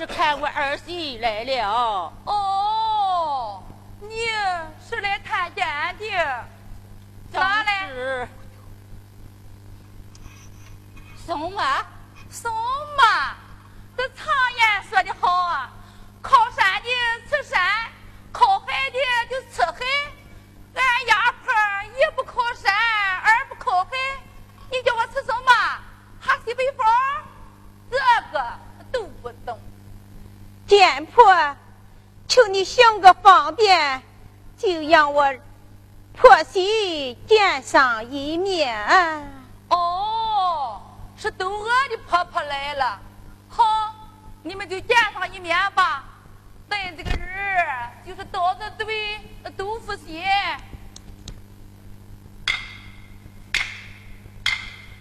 是看我儿媳来了。哦，你是来探监的？咋嘞？送啊，送嘛！这常言说的好啊，靠山的吃山。靠海的就吃海，俺压坡一不靠山，二不靠海，你叫我吃什么？哈西北风？这个都不懂。店婆，求你想个方便，就让我婆媳见上一面。哦，是都娥的婆婆来了，好，你们就见上一面吧。咱这个人就是刀子嘴豆腐心，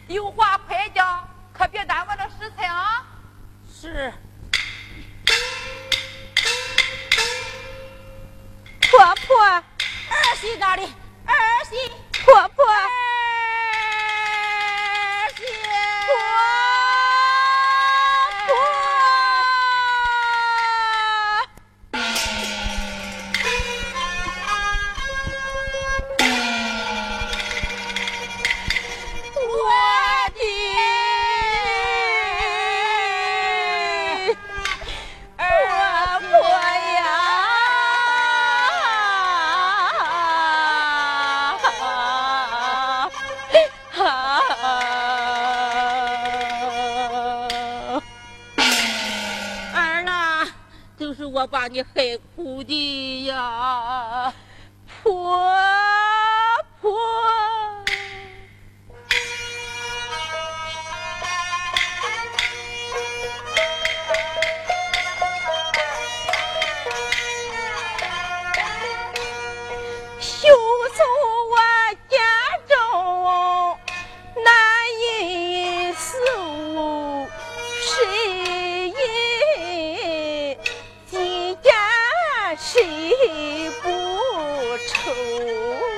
有话快讲，可别耽误了时辰啊！是。婆婆，儿媳哪里？儿媳，婆婆。我把你害苦的呀，婆。你不愁？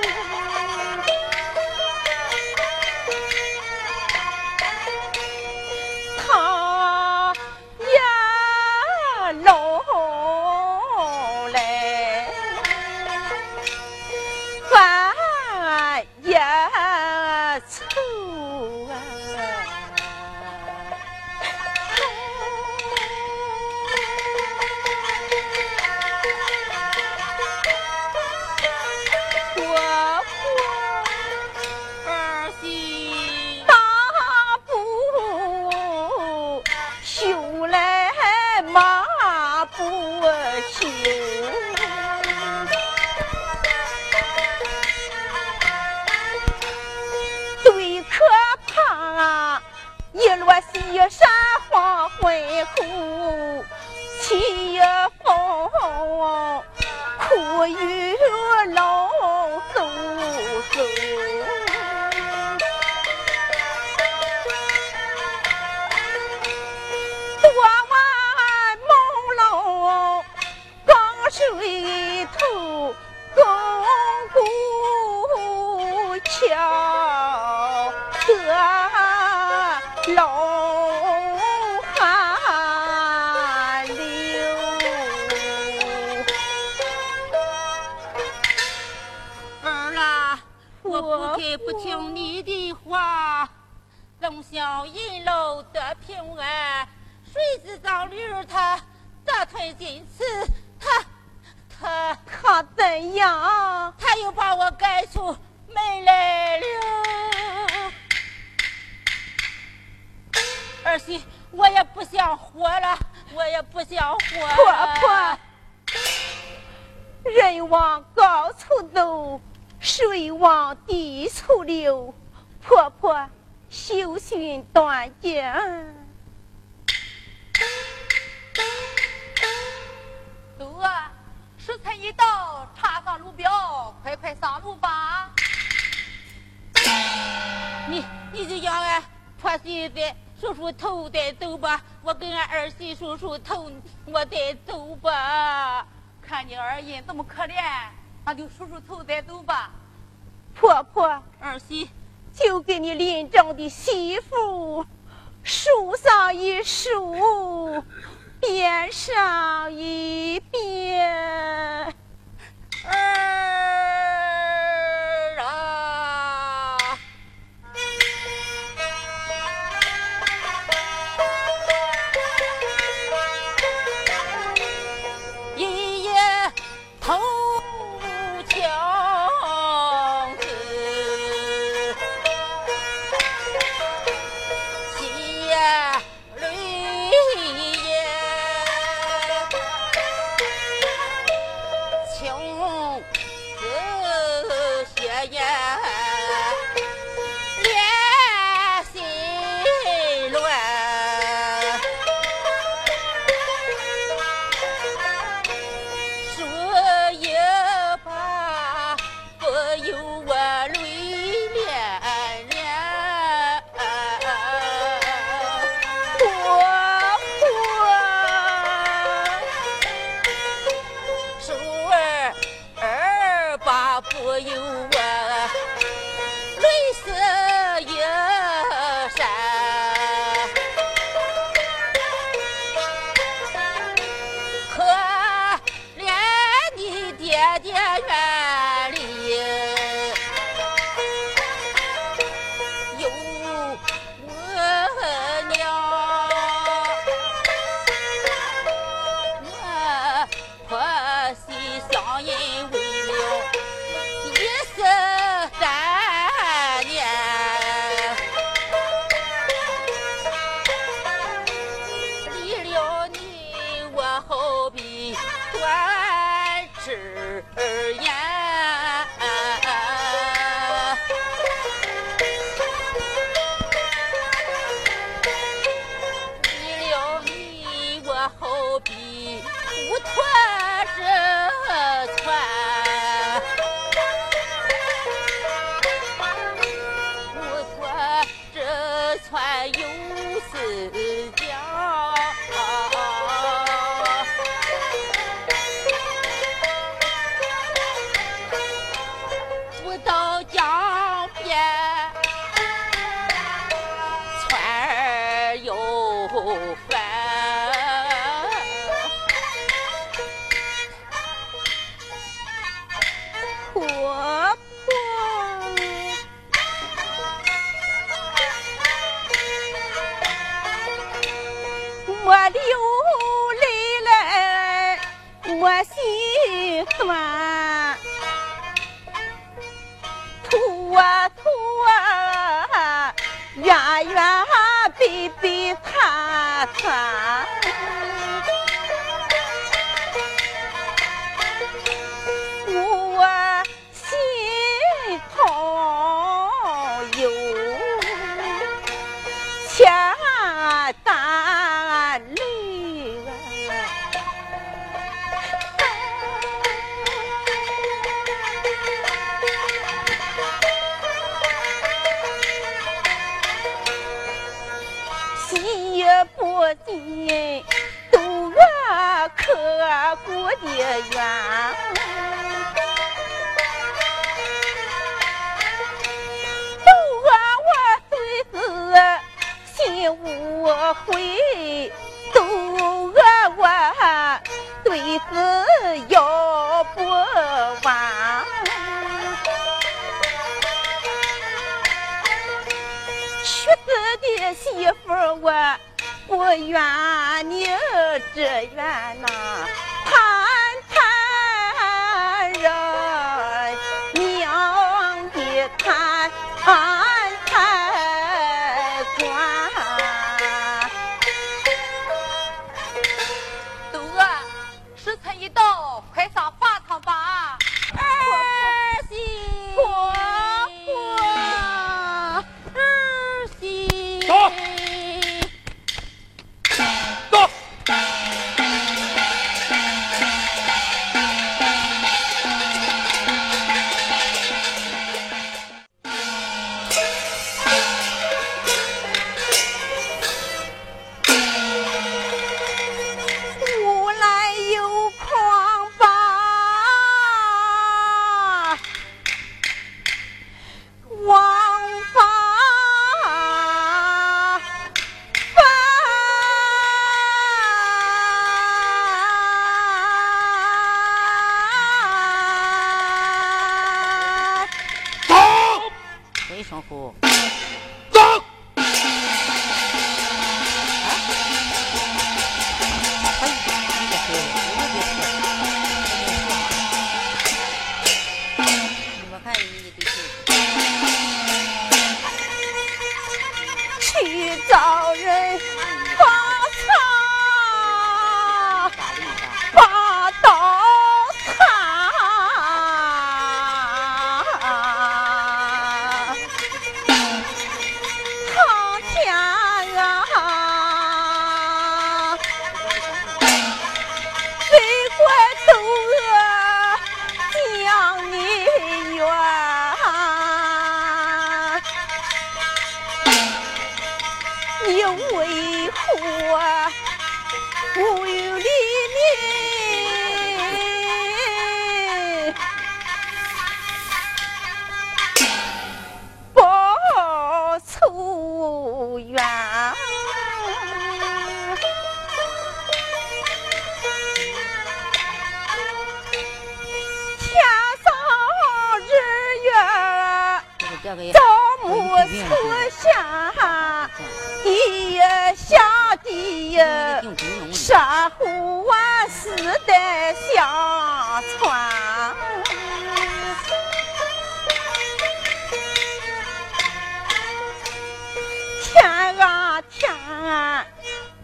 儿媳，我也不想活了，我也不想活。婆婆，人往高处走，水往低处流。婆婆，修心断境。走啊！时辰一到，插上路标，快快上路吧！你你就让俺婆媳在梳梳头再走吧，我跟俺儿媳梳梳头，我再走吧。看你二姨这么可怜，那就梳梳头再走吧。婆婆，儿媳，就给你临终的媳妇梳上一梳。边上一边。you. 家。也冤都怨我孙子心无悔都怨我孙子要不完娶自己媳妇我不怨你只怨呐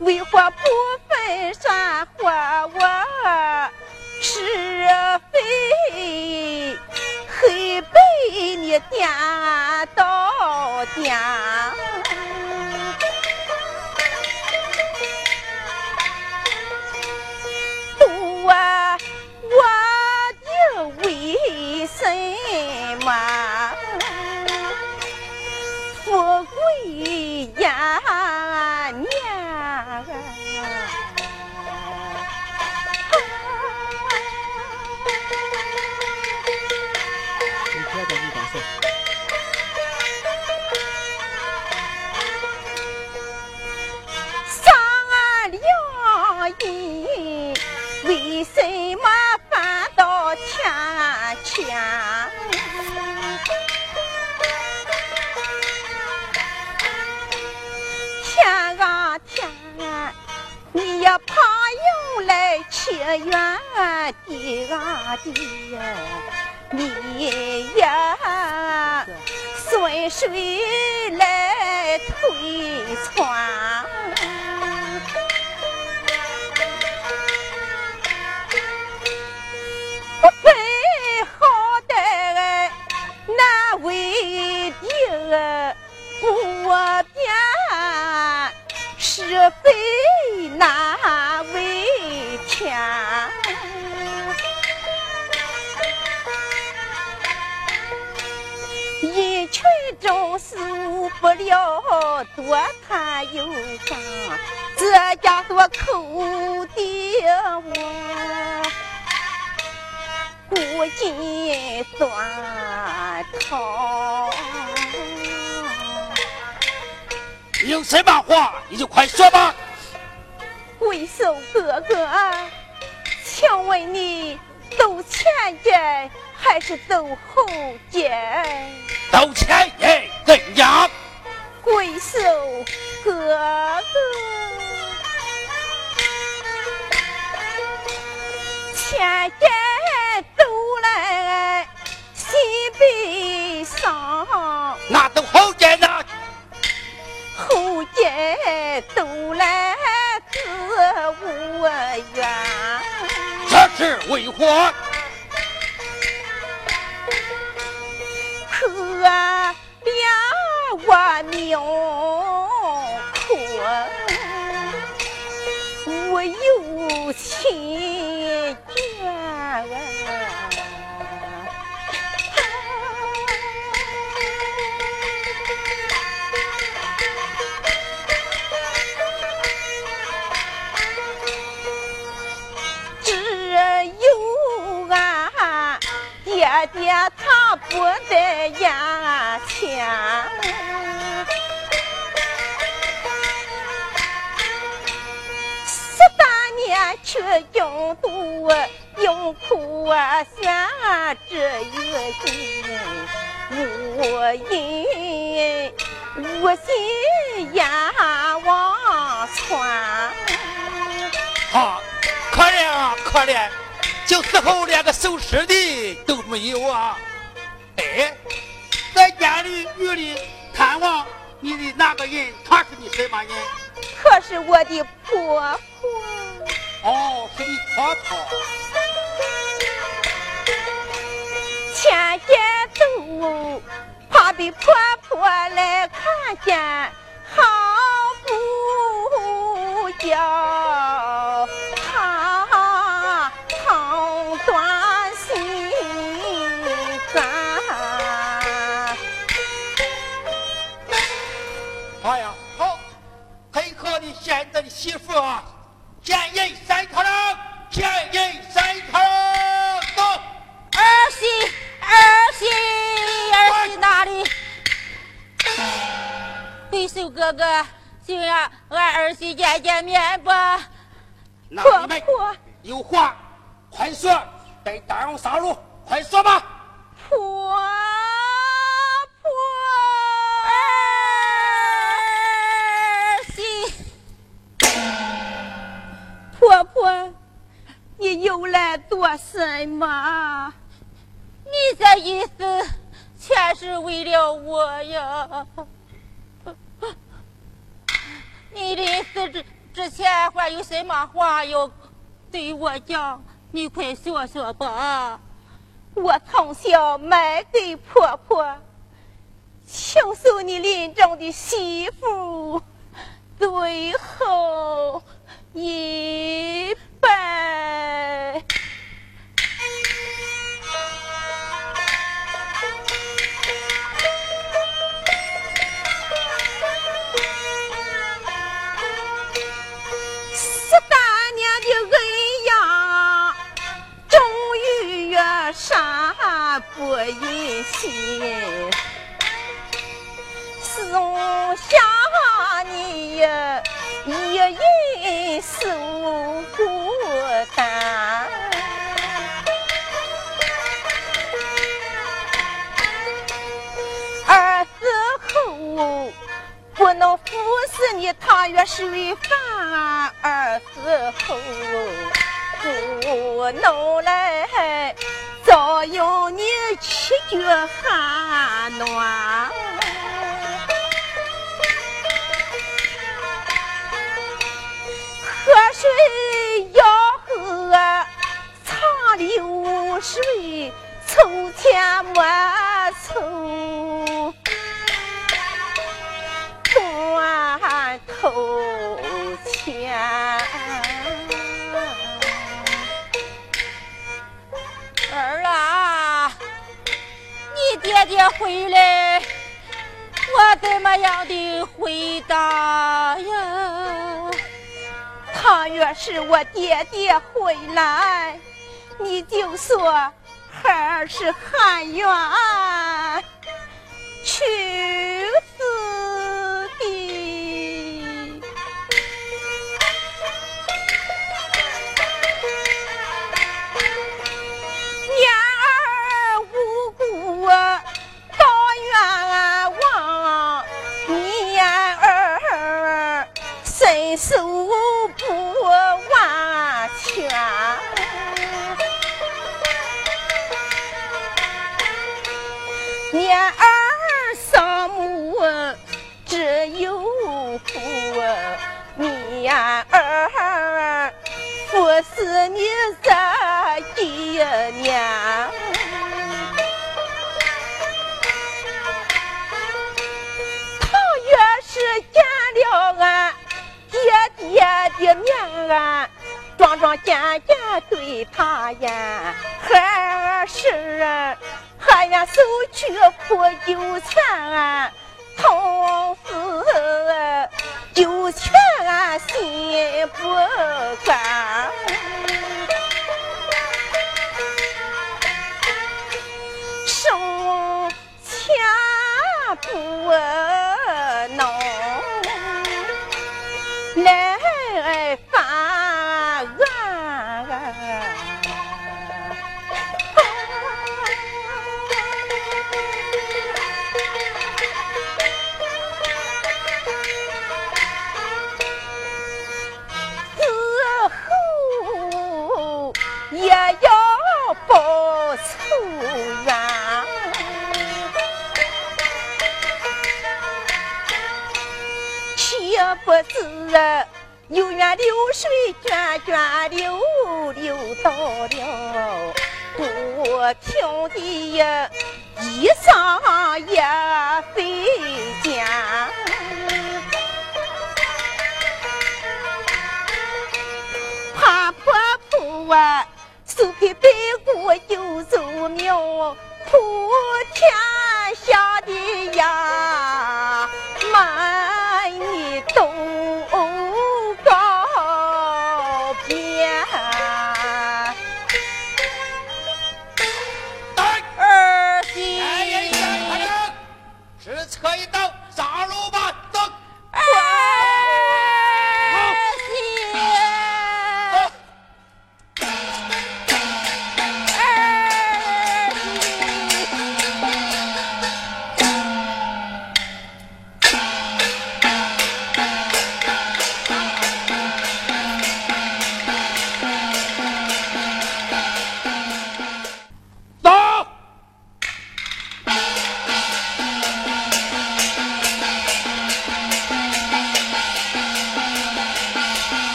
为何不分山火我是非？黑白你颠倒颠。原地啊地你呀随谁来推船不好歹我边是非难位天。一群众受不了多谈有伤，这家做口的我，古今断肠。有什么话你就快说吧。贵寿哥哥，请问你走前街还是走后街？走前街怎样？贵寿哥哥，前街走来心悲伤，那走后街呢？后街走来自无缘。这是为何？可怜我命苦，我有亲眷。爹他不在眼前。十八年去京都，用苦啊选这一心，无因无心眼望穿。啊，可怜啊，可怜！就死后连个收尸的都没有啊！哎，在监里狱里探望你的那个人，他是你什么人？可是我的婆婆。哦，是你婆婆。前天走，怕被婆婆来看见，好不叫媳妇啊，见人三条人，见人三条人，走。儿媳，儿媳，儿媳哪里？贵寿哥哥，就让俺儿媳见见面吧。那婆婆有话快说，带大王上路，快说吧。婆你又来做什么？你这意思全是为了我呀？你临死之之前还有什么话要对我讲？你快说说吧。我从小卖给婆婆，请受你临终的媳妇，最后一拜。十三年的恩养，终于越山不忍心，送下你一人受孤单。儿子后不能服侍你汤月水饭，儿子后不能来照应你起居寒暖。水要喝长流水，凑钱莫凑。断头。前。儿啊，你爹爹回来，我怎么样的回答呀？倘若是我爹爹回来，你就说孩儿是汉元。去是你这一年。倘若是见了俺爹爹的面，俺庄庄严严对他言，孩儿是还愿收取苦酒钱，同时酒钱俺心不甘。不能有缘流水涓涓流，流到了不平的衣裳也飞溅。怕婆婆啊，手皮白骨就走庙，普天下的呀，满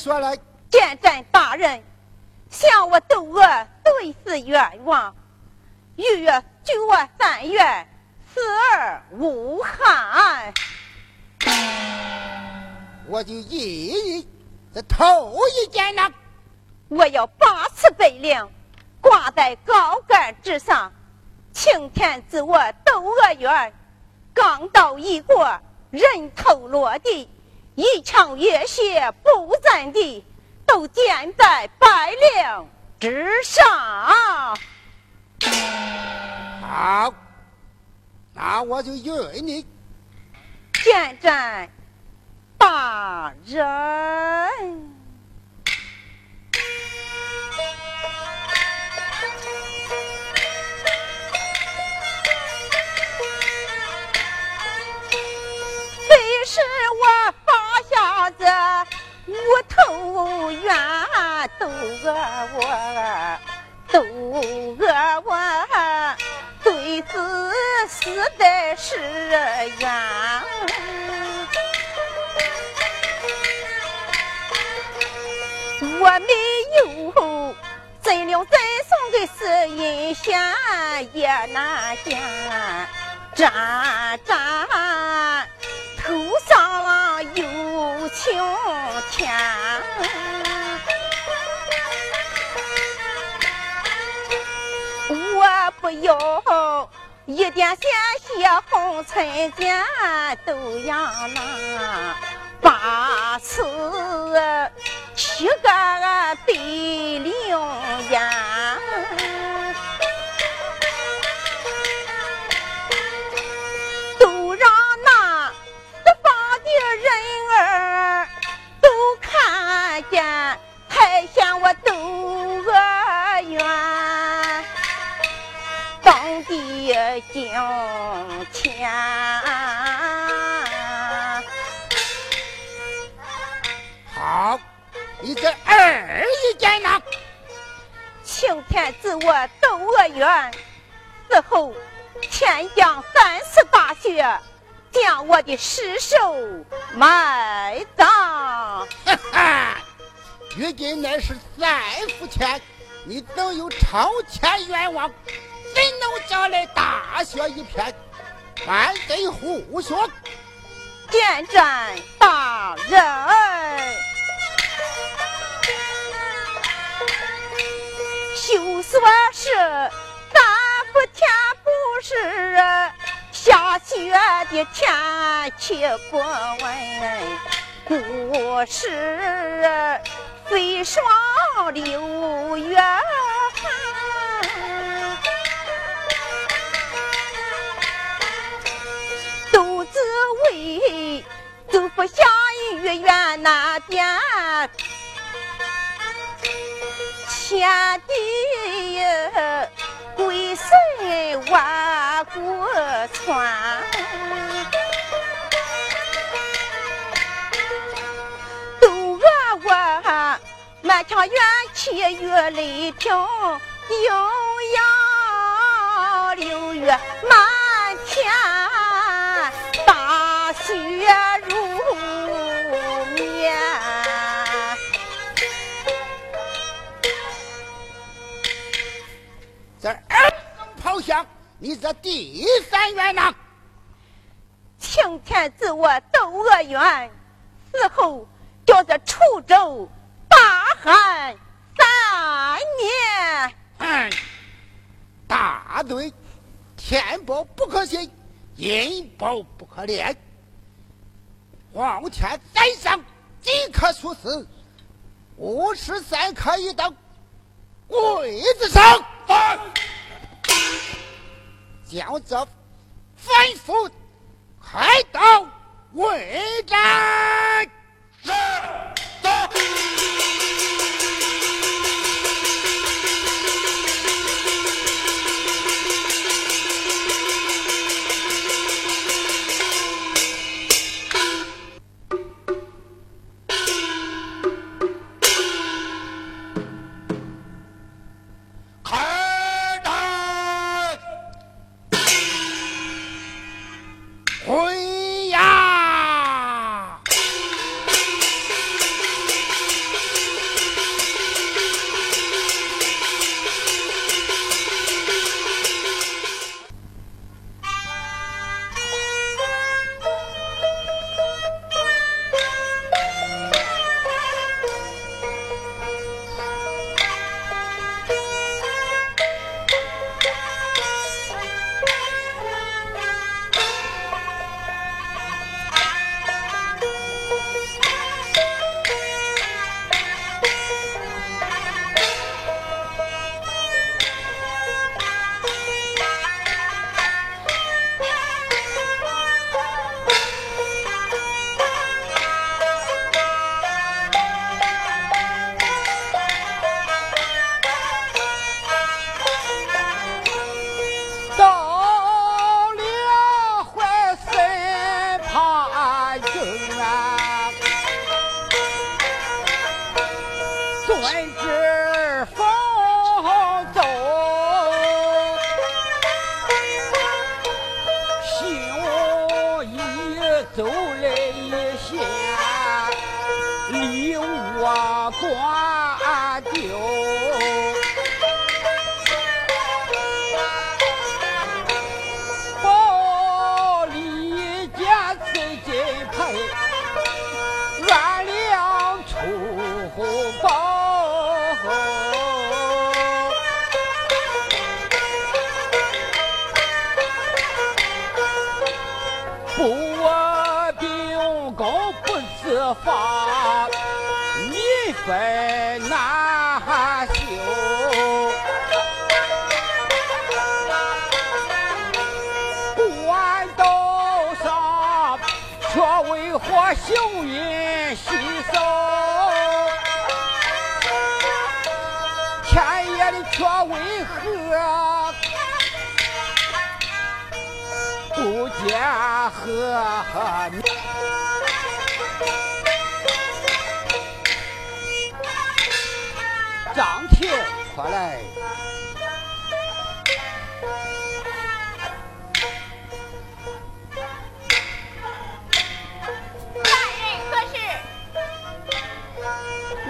说来。见战大人，向我窦娥对此冤枉，逾越九月三月，死而无憾。我就一一这头一件了。我要把此碑领挂在高杆之上，青天自我窦娥冤，刚到一国，人头落地，一场热血不沾地都建在百灵之上好那我就约你见战大人。这无头冤都饿我，都饿我，对子私的是冤。我没有真灵真圣的神仙也难见，沾沾头上啊。有晴天。我不要一点鲜血红尘间，都要那八次。七个对灵烟，看见，还嫌我窦娥冤，当地金钱好。你这二一见呢？青天自我窦娥冤，死后天降三次大雪，将我的尸首埋葬。哈哈，如今乃是三伏天，你等有朝天冤枉？怎能将来大雪一片？万岁护学，见战大人。休说是三伏天不是下雪的天气不稳，不是飞霜六月寒，都只为走不下玉园那边。天地鬼神万古传，都讹我满腔怨气与泪平，阴阳六月满天大雪如。你这第三冤呐！青天自我斗恶冤，死后叫这楚州大旱三年。嗯，大对，天报不可信，阴报不可恋。皇天在上，即可处死。五十三刻一刀，跪子上。将这反复开刀为战。走累了些。和？张铁，快来！下人可是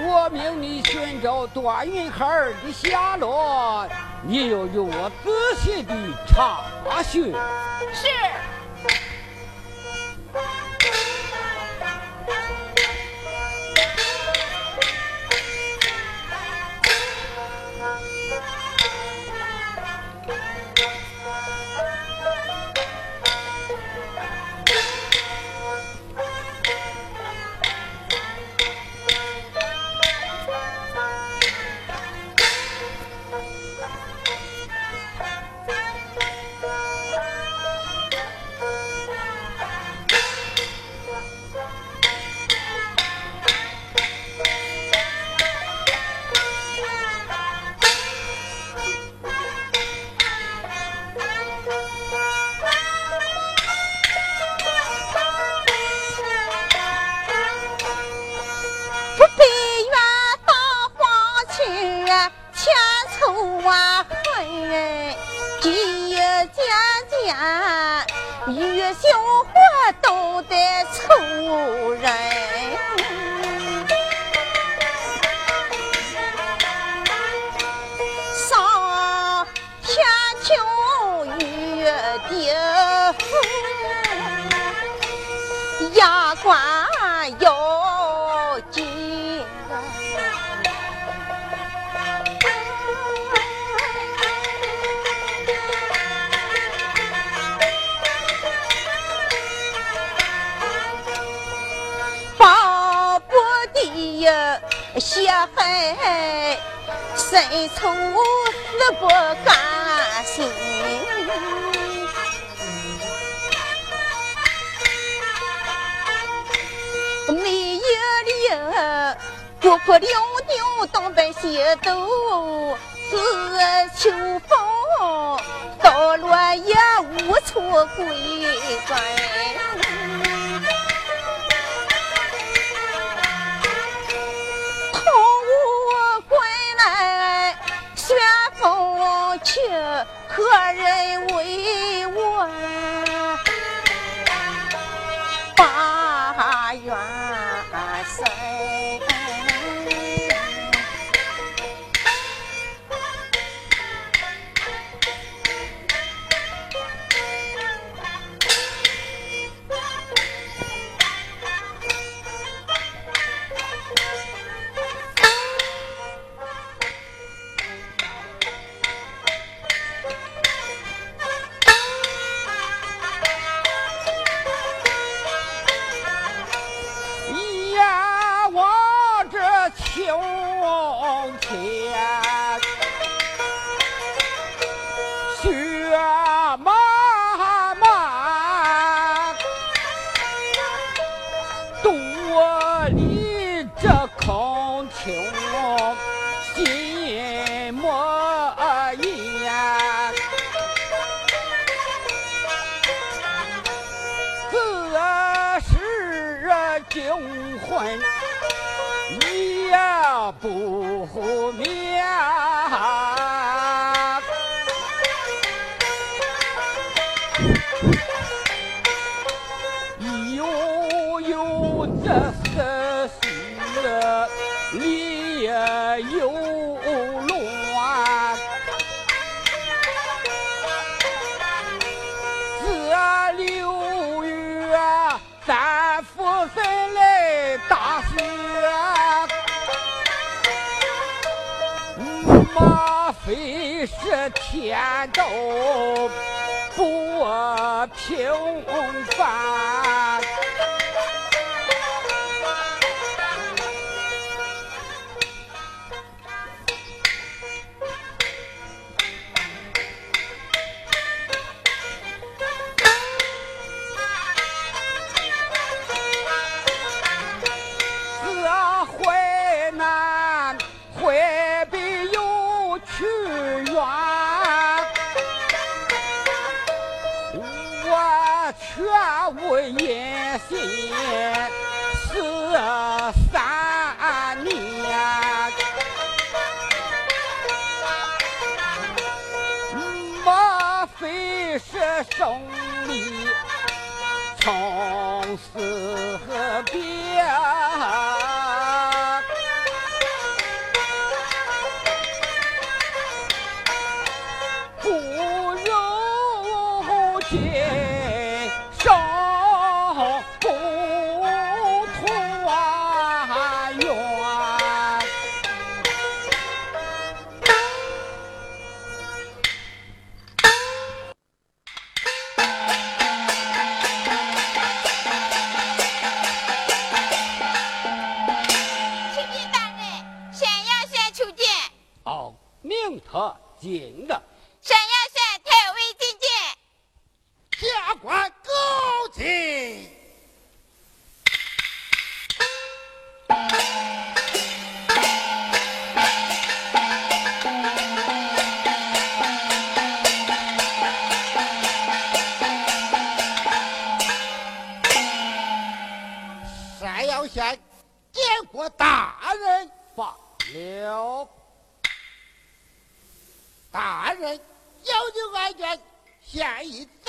我命你寻找段云海的下落，你要由我仔细的查询。是。在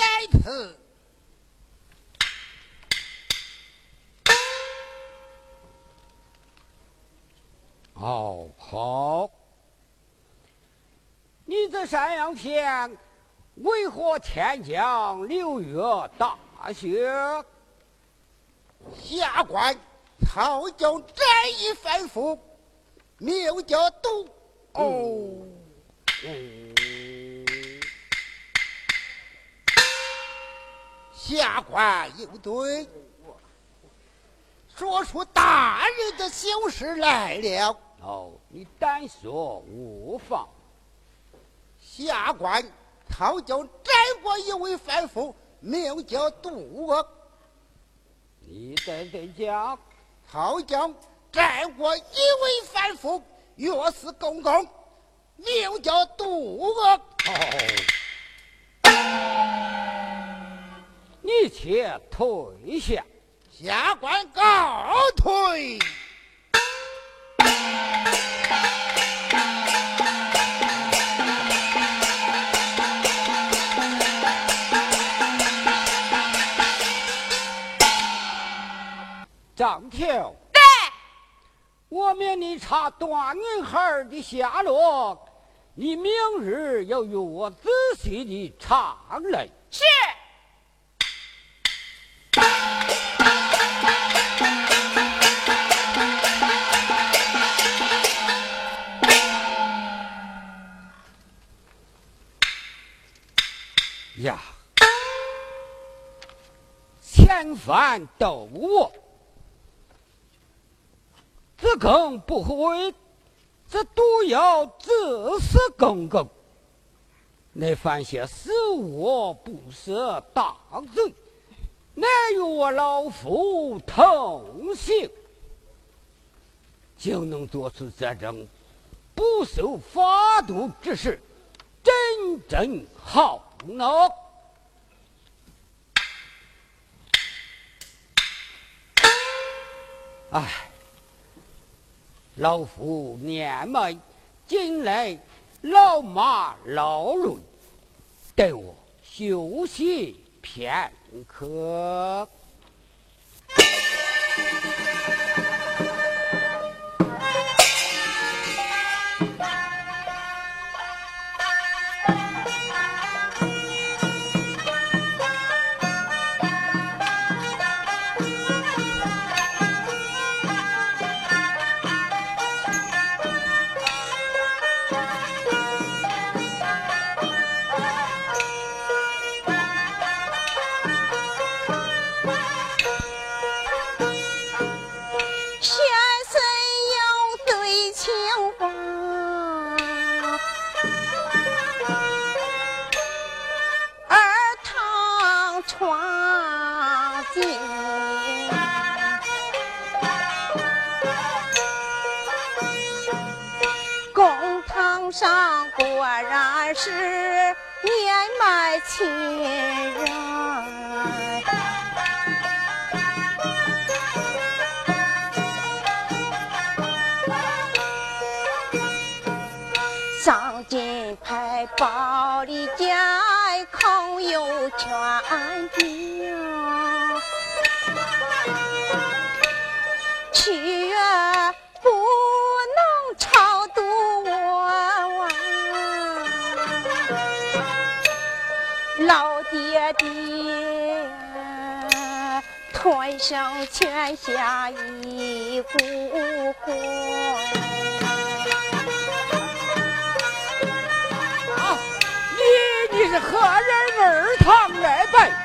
该死！哦，好。你在山阳县为何天降六月大雪？下官曹将战役反复，六叫都哦。嗯下官有罪，说出大人的小事来了。哦，你但说无妨。下官讨教战国一位反夫，名叫杜恶。你再再讲，讨教战国一位反夫，岳氏公公，名叫杜恶。哦。你且退下，下官告退。张条，对，我命你查段女孩的下落，你明日要与我仔细的查来。是。呀，千帆斗我。自更不会，这都要自死公公。那犯下死我不赦大罪，乃与我老夫同行，就能做出这种不受法度之事，真正好恼。哎。老夫年迈，近来老马劳累，待我休息片刻。包里见空有全的，却不能超度我老爹爹，吞声泉下一股火。是何人儿堂来拜？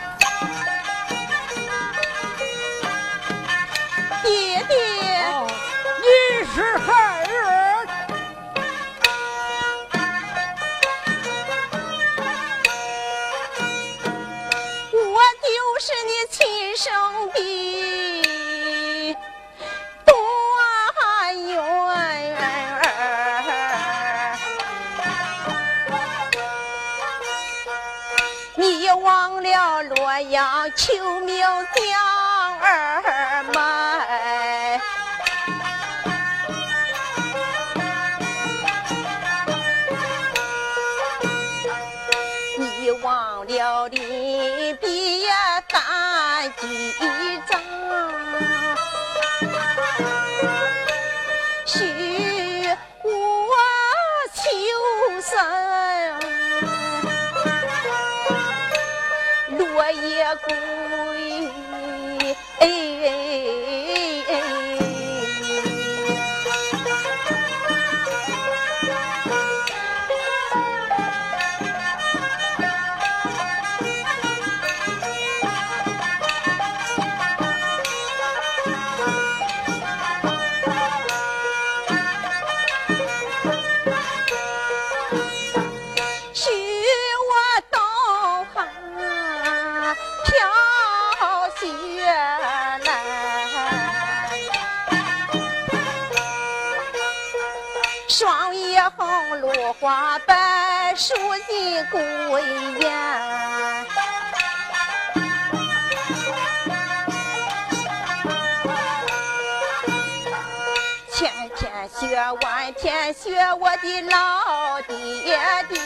书信归雁，千天雪，万天雪，我的老爹爹，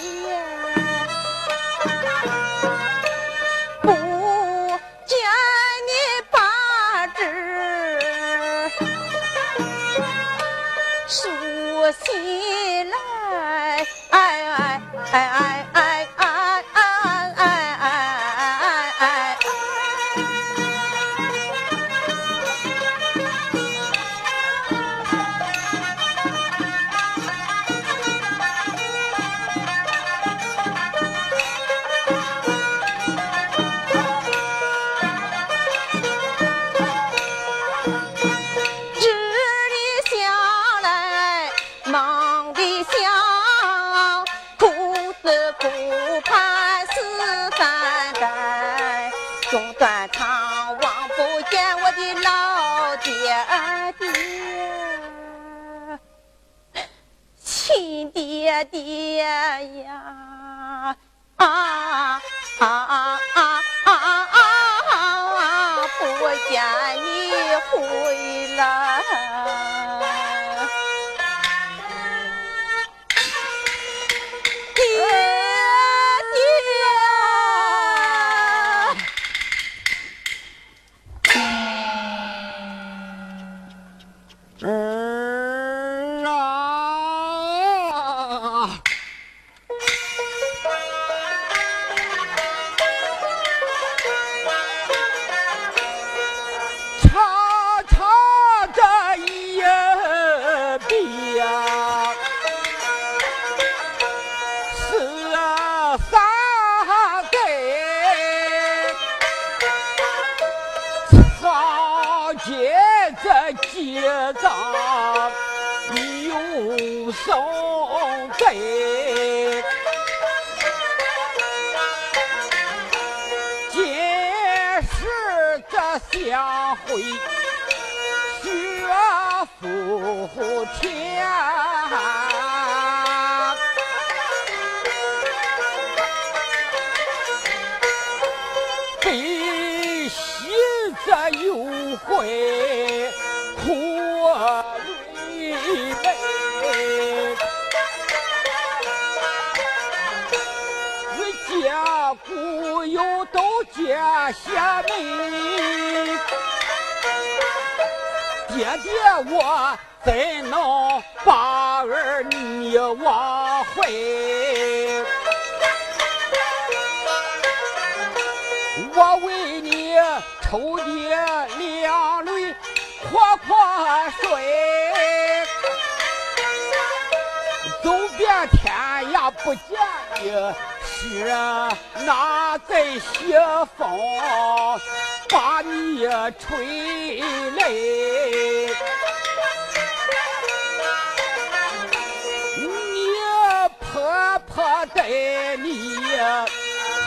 待你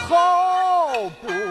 好不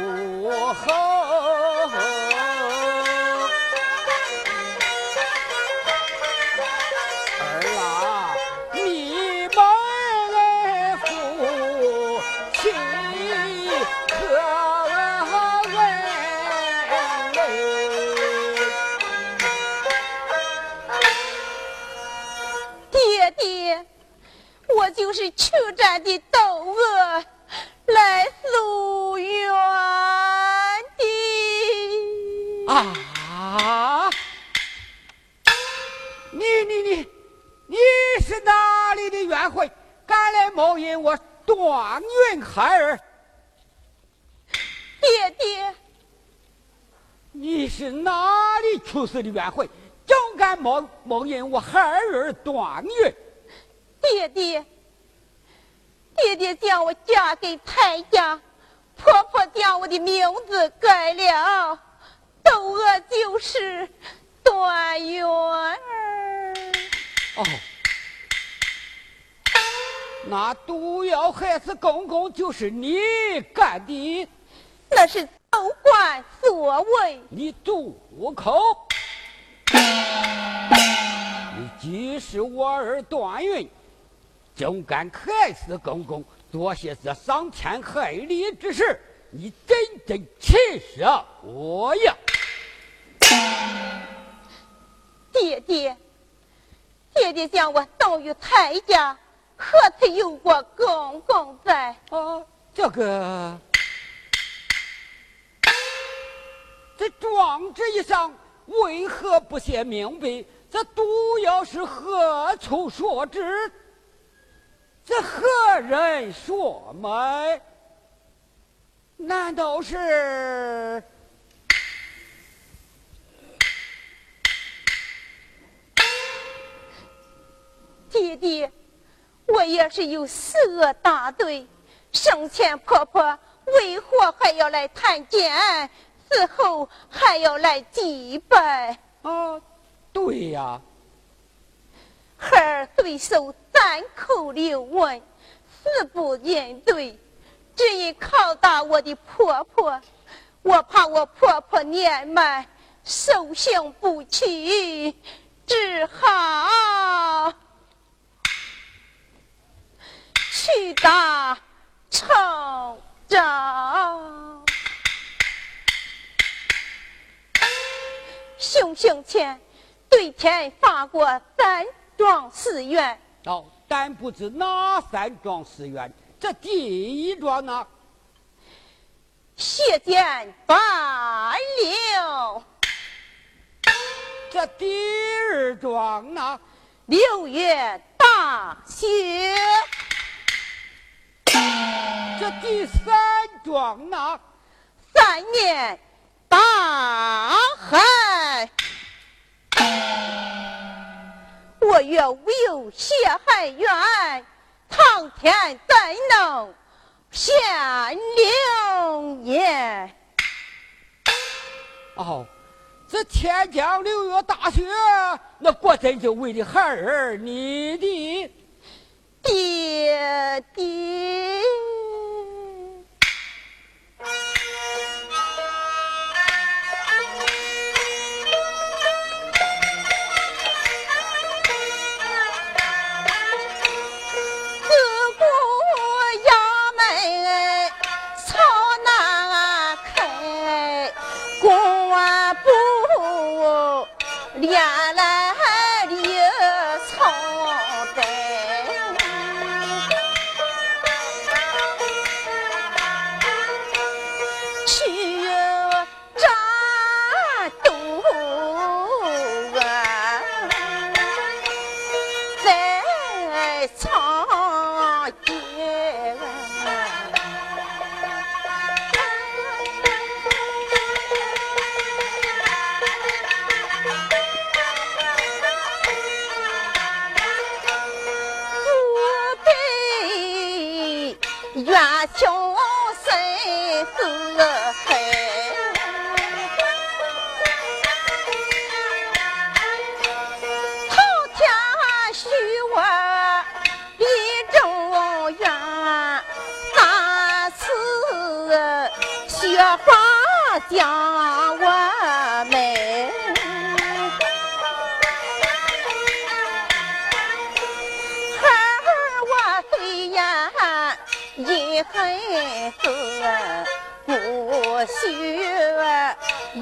段云孩儿？爹爹，你是哪里出世的冤魂，竟敢冒冒认我孩儿段云？爹爹，爹爹将我嫁给太家，婆婆将我的名字改了，窦娥就是段元儿。哦，那毒药害死公公就是你干的，那是窦官所为。你住口！你既是我儿段云，竟敢害死公公，做些这伤天害理之事，你真真气死我呀！爹爹，爹爹将我送于太家，何曾有过公公在？啊，这个，这状纸一上为何不写明白？这毒药是何处所制？这何人所买？难道是？爹爹，我也是有四恶大罪，生前婆婆为何还要来探监？死后还要来祭拜？啊，对呀，孩儿虽受三口六问，死不认罪，只因拷打我的婆婆，我怕我婆婆年迈，受刑不起，只好去打城招。行刑前对天发过三桩誓愿，哦，但不知哪三桩誓愿。这第一桩呢？血溅八六，这第二桩呢？六月大雪，这第三桩呢？三年大旱。我愿无有血海冤，苍天怎能显灵验？哦，这天降六月大雪，那果真就为了孩儿你的。爹爹。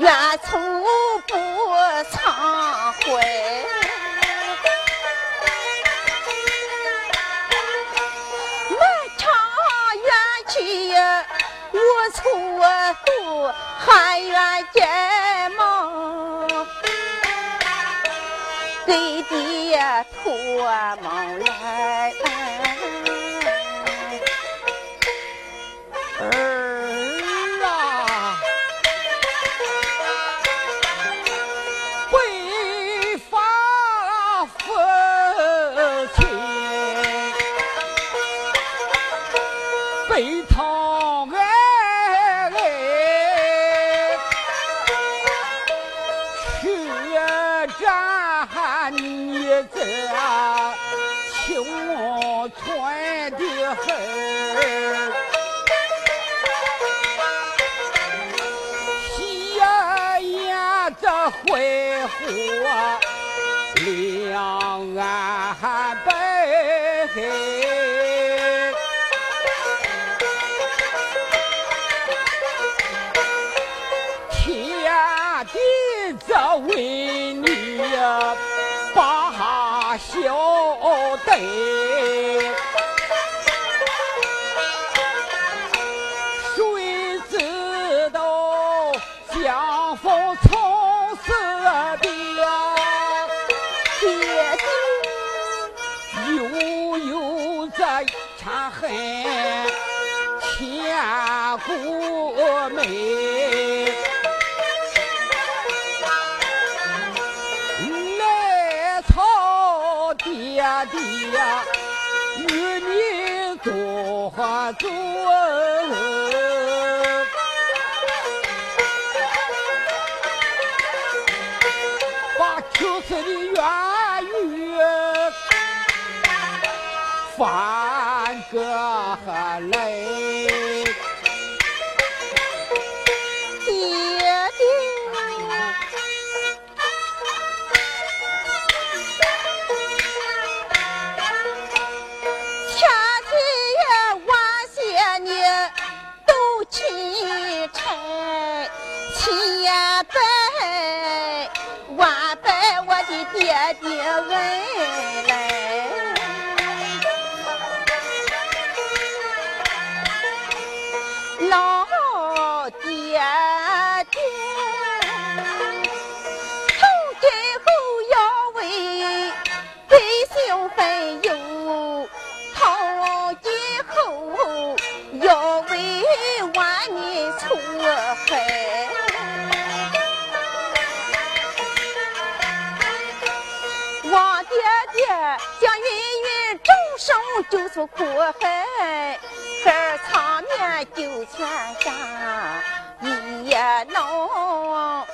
愿从不忏悔漫长远去呀我从不喊冤解梦给爹托梦来如此的冤狱翻个来出苦海孩儿长眠九泉下一夜弄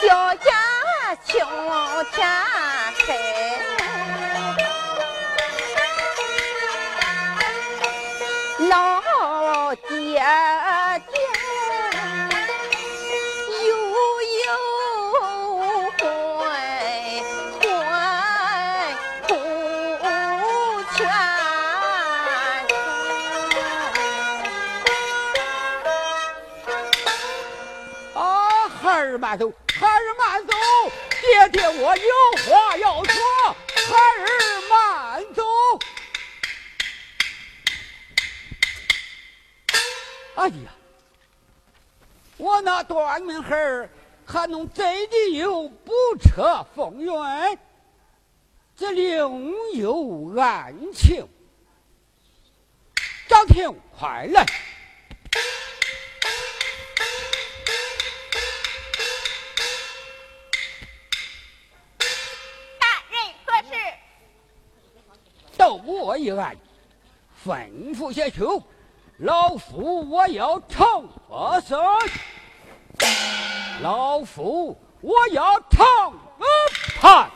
小家敲天黑。孩儿慢走爹爹我有话要说孩儿慢走哎呀我那短命孩儿还能真的有不测风云这另有案情张婷快来一案，吩咐下去。老夫我要成死，老夫我要成判。